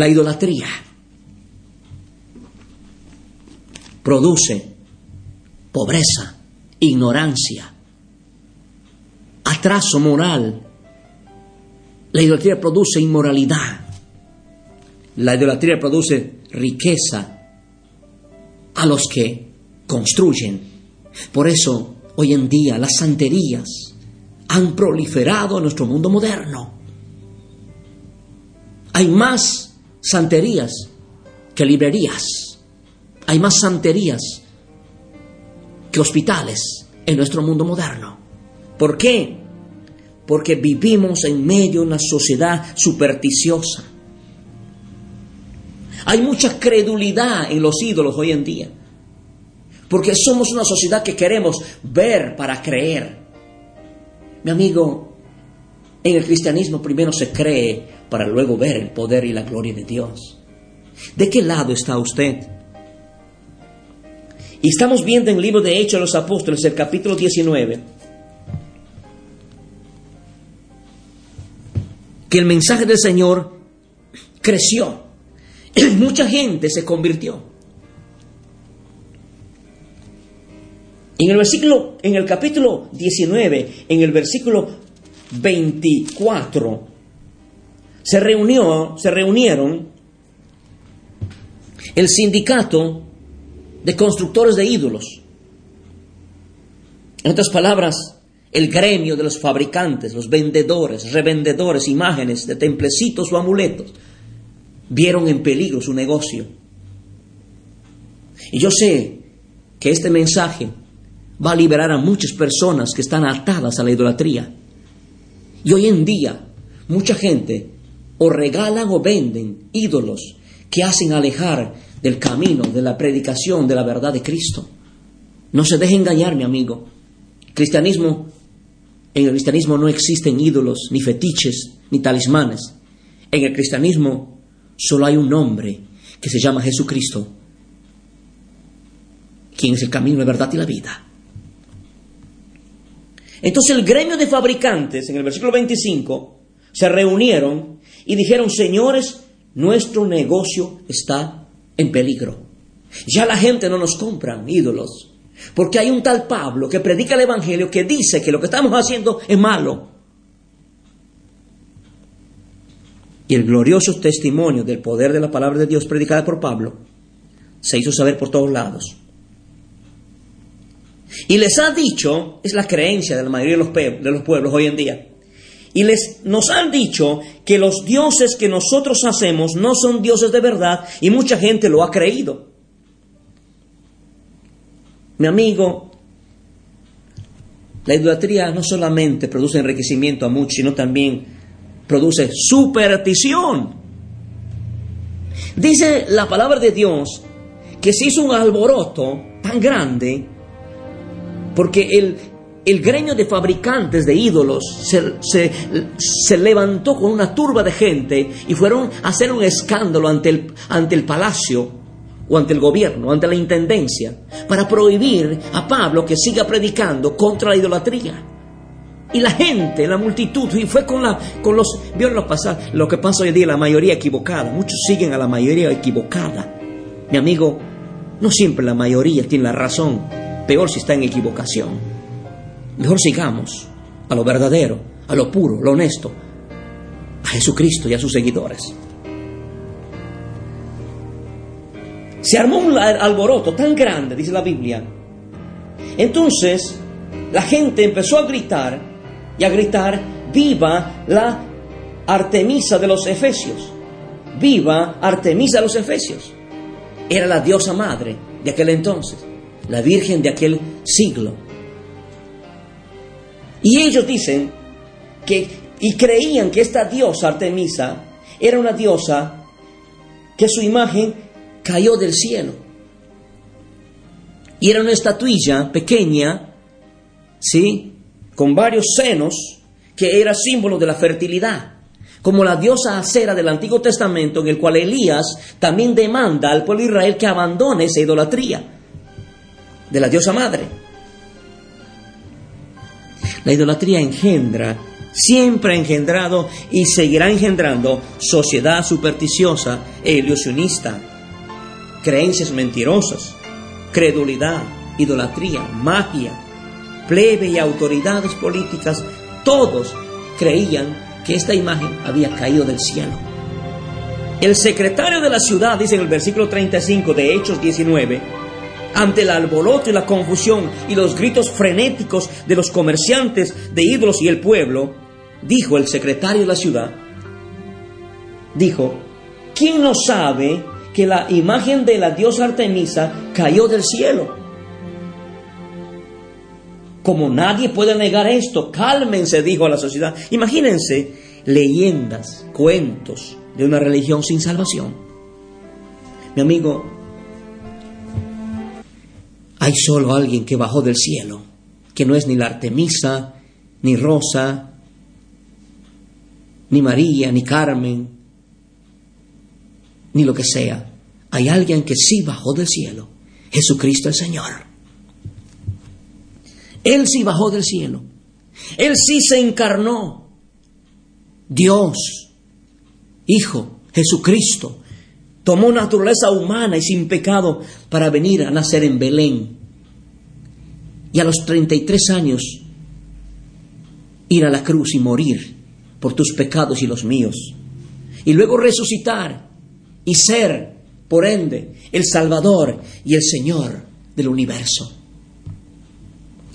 La idolatría produce pobreza, ignorancia, atraso moral. La idolatría produce inmoralidad. La idolatría produce riqueza a los que construyen. Por eso, hoy en día, las santerías han proliferado en nuestro mundo moderno. Hay más santerías que librerías. Hay más santerías que hospitales en nuestro mundo moderno. ¿Por qué? Porque vivimos en medio de una sociedad supersticiosa. Hay mucha credulidad en los ídolos hoy en día. Porque somos una sociedad que queremos ver para creer. Mi amigo, en el cristianismo primero se cree para luego ver el poder y la gloria de Dios. ¿De qué lado está usted? Y estamos viendo en el libro de Hechos de los Apóstoles, el capítulo 19, que el mensaje del Señor creció. Mucha gente se convirtió. En el versículo, en el capítulo 19, en el versículo 24, se reunió, se reunieron el sindicato de constructores de ídolos. En otras palabras, el gremio de los fabricantes, los vendedores, revendedores, imágenes de templecitos o amuletos, vieron en peligro su negocio. Y yo sé que este mensaje va a liberar a muchas personas que están atadas a la idolatría. Y hoy en día, mucha gente o regalan o venden ídolos que hacen alejar del camino, de la predicación, de la verdad de Cristo. No se deje engañar, mi amigo. Cristianismo, en el cristianismo no existen ídolos, ni fetiches, ni talismanes. En el cristianismo solo hay un nombre que se llama Jesucristo, quien es el camino, la verdad y la vida. Entonces el gremio de fabricantes, en el versículo 25, se reunieron y dijeron, señores, nuestro negocio está en peligro. Ya la gente no nos compra ídolos, porque hay un tal Pablo que predica el Evangelio que dice que lo que estamos haciendo es malo. Y el glorioso testimonio del poder de la palabra de Dios predicada por Pablo se hizo saber por todos lados. Y les ha dicho, es la creencia de la mayoría de los, de los pueblos hoy en día, y les, nos han dicho que los dioses que nosotros hacemos no son dioses de verdad y mucha gente lo ha creído. Mi amigo, la idolatría no solamente produce enriquecimiento a muchos, sino también produce superstición. Dice la palabra de Dios que se hizo un alboroto tan grande porque el, el gremio de fabricantes de ídolos se, se, levantó con una turba de gente y fueron a hacer un escándalo ante el, ante el palacio o ante el gobierno, ante la intendencia, para prohibir a Pablo que siga predicando contra la idolatría. Y la gente, la multitud, y fue con, la, con los, vieron lo, pasar, lo que pasa hoy día, la mayoría equivocada. Muchos siguen a la mayoría equivocada. Mi amigo, no siempre la mayoría tiene la razón, peor si está en equivocación. Mejor sigamos a lo verdadero, a lo puro, lo honesto, a Jesucristo y a sus seguidores. Se armó un alboroto tan grande, dice la Biblia. Entonces, la gente empezó a gritar y a gritar, viva la Artemisa de los Efesios. Viva Artemisa de los Efesios. Era la diosa madre de aquel entonces, la Virgen de aquel siglo. Y ellos dicen que, y creían que esta diosa Artemisa era una diosa que su imagen cayó del cielo. Y era una estatuilla pequeña, ¿sí? Con varios senos, que era símbolo de la fertilidad. Como la diosa acera del Antiguo Testamento, en el cual Elías también demanda al pueblo de Israel que abandone esa idolatría de la diosa madre. La idolatría engendra, siempre ha engendrado y seguirá engendrando sociedad supersticiosa e ilusionista, creencias mentirosas, credulidad, idolatría, magia, plebe y autoridades políticas, todos creían que esta imagen había caído del cielo. El secretario de la ciudad, dice en el versículo 35 de Hechos 19, ante el alboroto y la confusión y los gritos frenéticos de los comerciantes de ídolos y el pueblo, dijo el secretario de la ciudad, dijo, ¿quién no sabe que la imagen de la diosa Artemisa cayó del cielo? Como nadie puede negar esto, cálmense, dijo a la sociedad. Imagínense leyendas, cuentos de una religión sin salvación. Mi amigo, hay solo alguien que bajó del cielo, que no es ni la Artemisa, ni Rosa, ni María, ni Carmen, ni lo que sea. Hay alguien que sí bajó del cielo, Jesucristo el Señor. Él sí bajó del cielo. Él sí se encarnó. Dios, Hijo, Jesucristo, tomó naturaleza humana y sin pecado para venir a nacer en Belén. Y a los 33 años ir a la cruz y morir por tus pecados y los míos. Y luego resucitar y ser, por ende, el Salvador y el Señor del universo.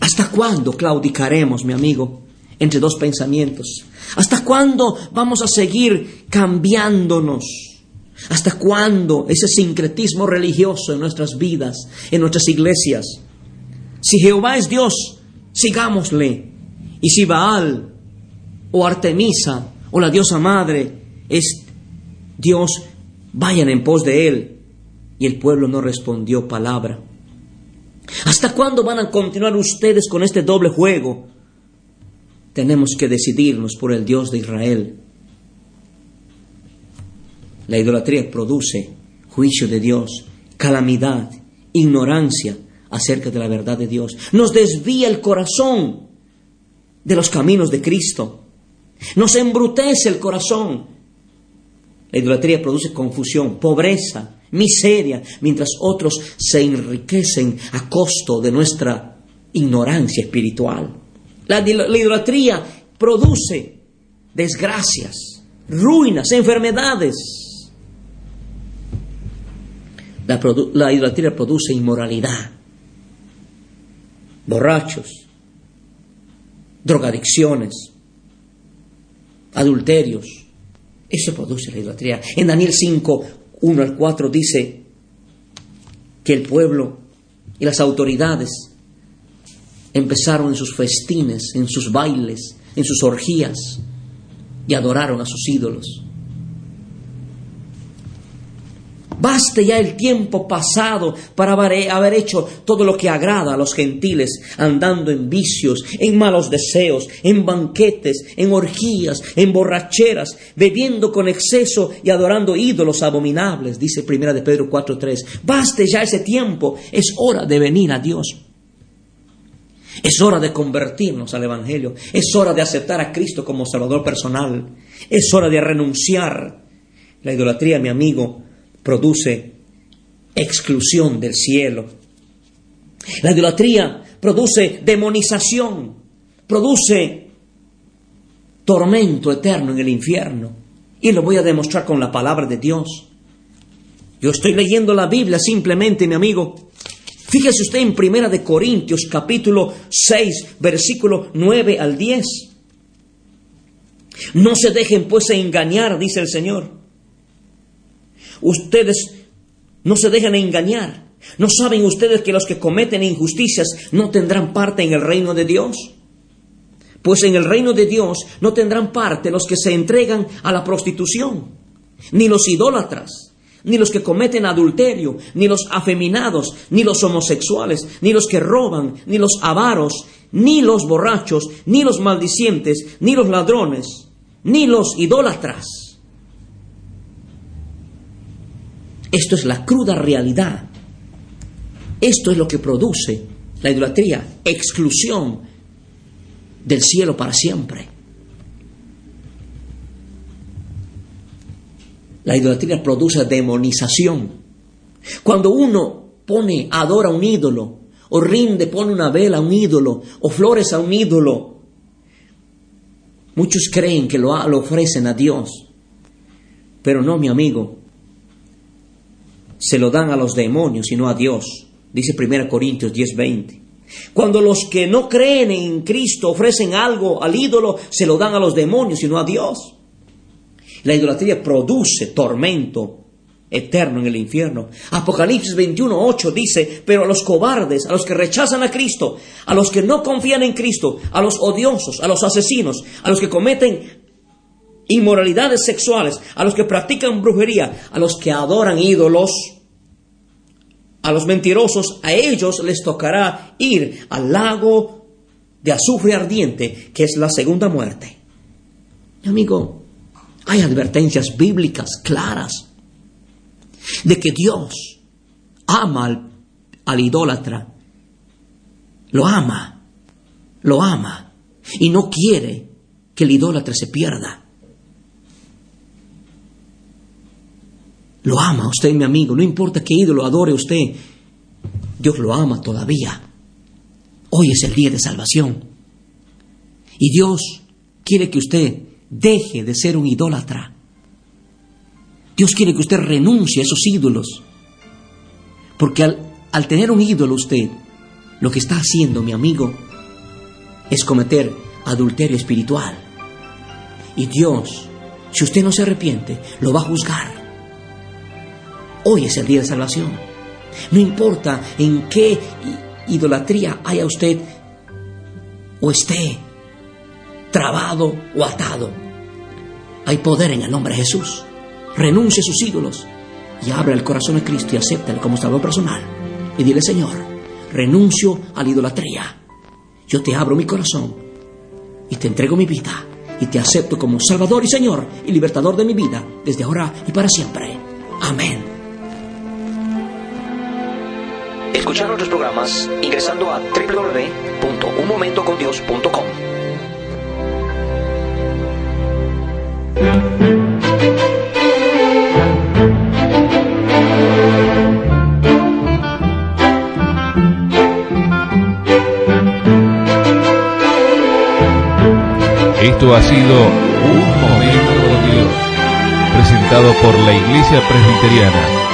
¿Hasta cuándo claudicaremos, mi amigo, entre dos pensamientos? ¿Hasta cuándo vamos a seguir cambiándonos? ¿Hasta cuándo ese sincretismo religioso en nuestras vidas, en nuestras iglesias? Si Jehová es Dios, sigámosle. Y si Baal o Artemisa o la diosa madre es Dios, vayan en pos de él. Y el pueblo no respondió palabra. ¿Hasta cuándo van a continuar ustedes con este doble juego? Tenemos que decidirnos por el Dios de Israel. La idolatría produce juicio de Dios, calamidad, ignorancia acerca de la verdad de Dios. Nos desvía el corazón de los caminos de Cristo. Nos embrutece el corazón. La idolatría produce confusión, pobreza, miseria, mientras otros se enriquecen a costo de nuestra ignorancia espiritual. La, la idolatría produce desgracias, ruinas, enfermedades. La, idolatría produce inmoralidad, borrachos, drogadicciones, adulterios. Eso produce la idolatría. En Daniel 5, 1 al 4 dice que el pueblo y las autoridades empezaron en sus festines, en sus bailes, en sus orgías y adoraron a sus ídolos. Baste ya el tiempo pasado para haber hecho todo lo que agrada a los gentiles, andando en vicios, en malos deseos, en banquetes, en orgías, en borracheras, bebiendo con exceso y adorando ídolos abominables, dice Primera de Pedro 4:3. Baste ya ese tiempo, es hora de venir a Dios. Es hora de convertirnos al Evangelio. Es hora de aceptar a Cristo como Salvador personal. Es hora de renunciar. La idolatría, mi amigo, produce exclusión del cielo. La idolatría produce demonización, produce tormento eterno en el infierno. Y lo voy a demostrar con la palabra de Dios. Yo estoy leyendo la Biblia simplemente, mi amigo, Fíjese usted en Primera de Corintios capítulo 6, versículo 9 al 10. No se dejen pues engañar, dice el Señor. Ustedes no se dejan engañar. ¿No saben ustedes que los que cometen injusticias no tendrán parte en el reino de Dios? Pues en el reino de Dios no tendrán parte los que se entregan a la prostitución, ni los idólatras, ni los que cometen adulterio, ni los afeminados, ni los homosexuales, ni los que roban, ni los avaros, ni los borrachos, ni los maldicientes, ni los ladrones, ni los idólatras. Esto es la cruda realidad. Esto es lo que produce la idolatría, exclusión del cielo para siempre. La idolatría produce demonización. Cuando uno pone, adora un ídolo, o rinde, pone una vela a un ídolo, o flores a un ídolo, muchos creen que lo, lo ofrecen a Dios. Pero no, mi amigo, se lo dan a los demonios y no a Dios. Dice 1 Corintios 10:20. Cuando los que no creen en Cristo ofrecen algo al ídolo, se lo dan a los demonios y no a Dios. La idolatría produce tormento eterno en el infierno. Apocalipsis 21:8 dice, pero a los cobardes, a los que rechazan a Cristo, a los que no confían en Cristo, a los odiosos, a los asesinos, a los que cometen inmoralidades sexuales, a los que practican brujería, a los que adoran ídolos, a los mentirosos, a ellos les tocará ir al lago de azufre ardiente, que es la segunda muerte. Amigo, hay advertencias bíblicas claras de que Dios ama al, al idólatra, lo ama, lo ama, y no quiere que el idólatra se pierda. Lo ama usted, mi amigo, no importa qué ídolo adore usted, Dios lo ama todavía. Hoy es el día de salvación. Y Dios quiere que usted deje de ser un idólatra. Dios quiere que usted renuncie a esos ídolos. Porque al, al tener un ídolo usted, lo que está haciendo, mi amigo, es cometer adulterio espiritual. Y Dios, si usted no se arrepiente, lo va a juzgar. Hoy es el día de salvación. No importa en qué idolatría haya usted o esté trabado o atado. Hay poder en el nombre de Jesús. Renuncie a sus ídolos y abra el corazón a Cristo y acéptale como salvador personal. Y dile, Señor, renuncio a la idolatría. Yo te abro mi corazón y te entrego mi vida y te acepto como Salvador y Señor y libertador de mi vida desde ahora y para siempre. Amén. Escuchar nuestros programas ingresando a www.unmomentocondios.com. Esto ha sido Un Momento con Dios, presentado por la Iglesia Presbiteriana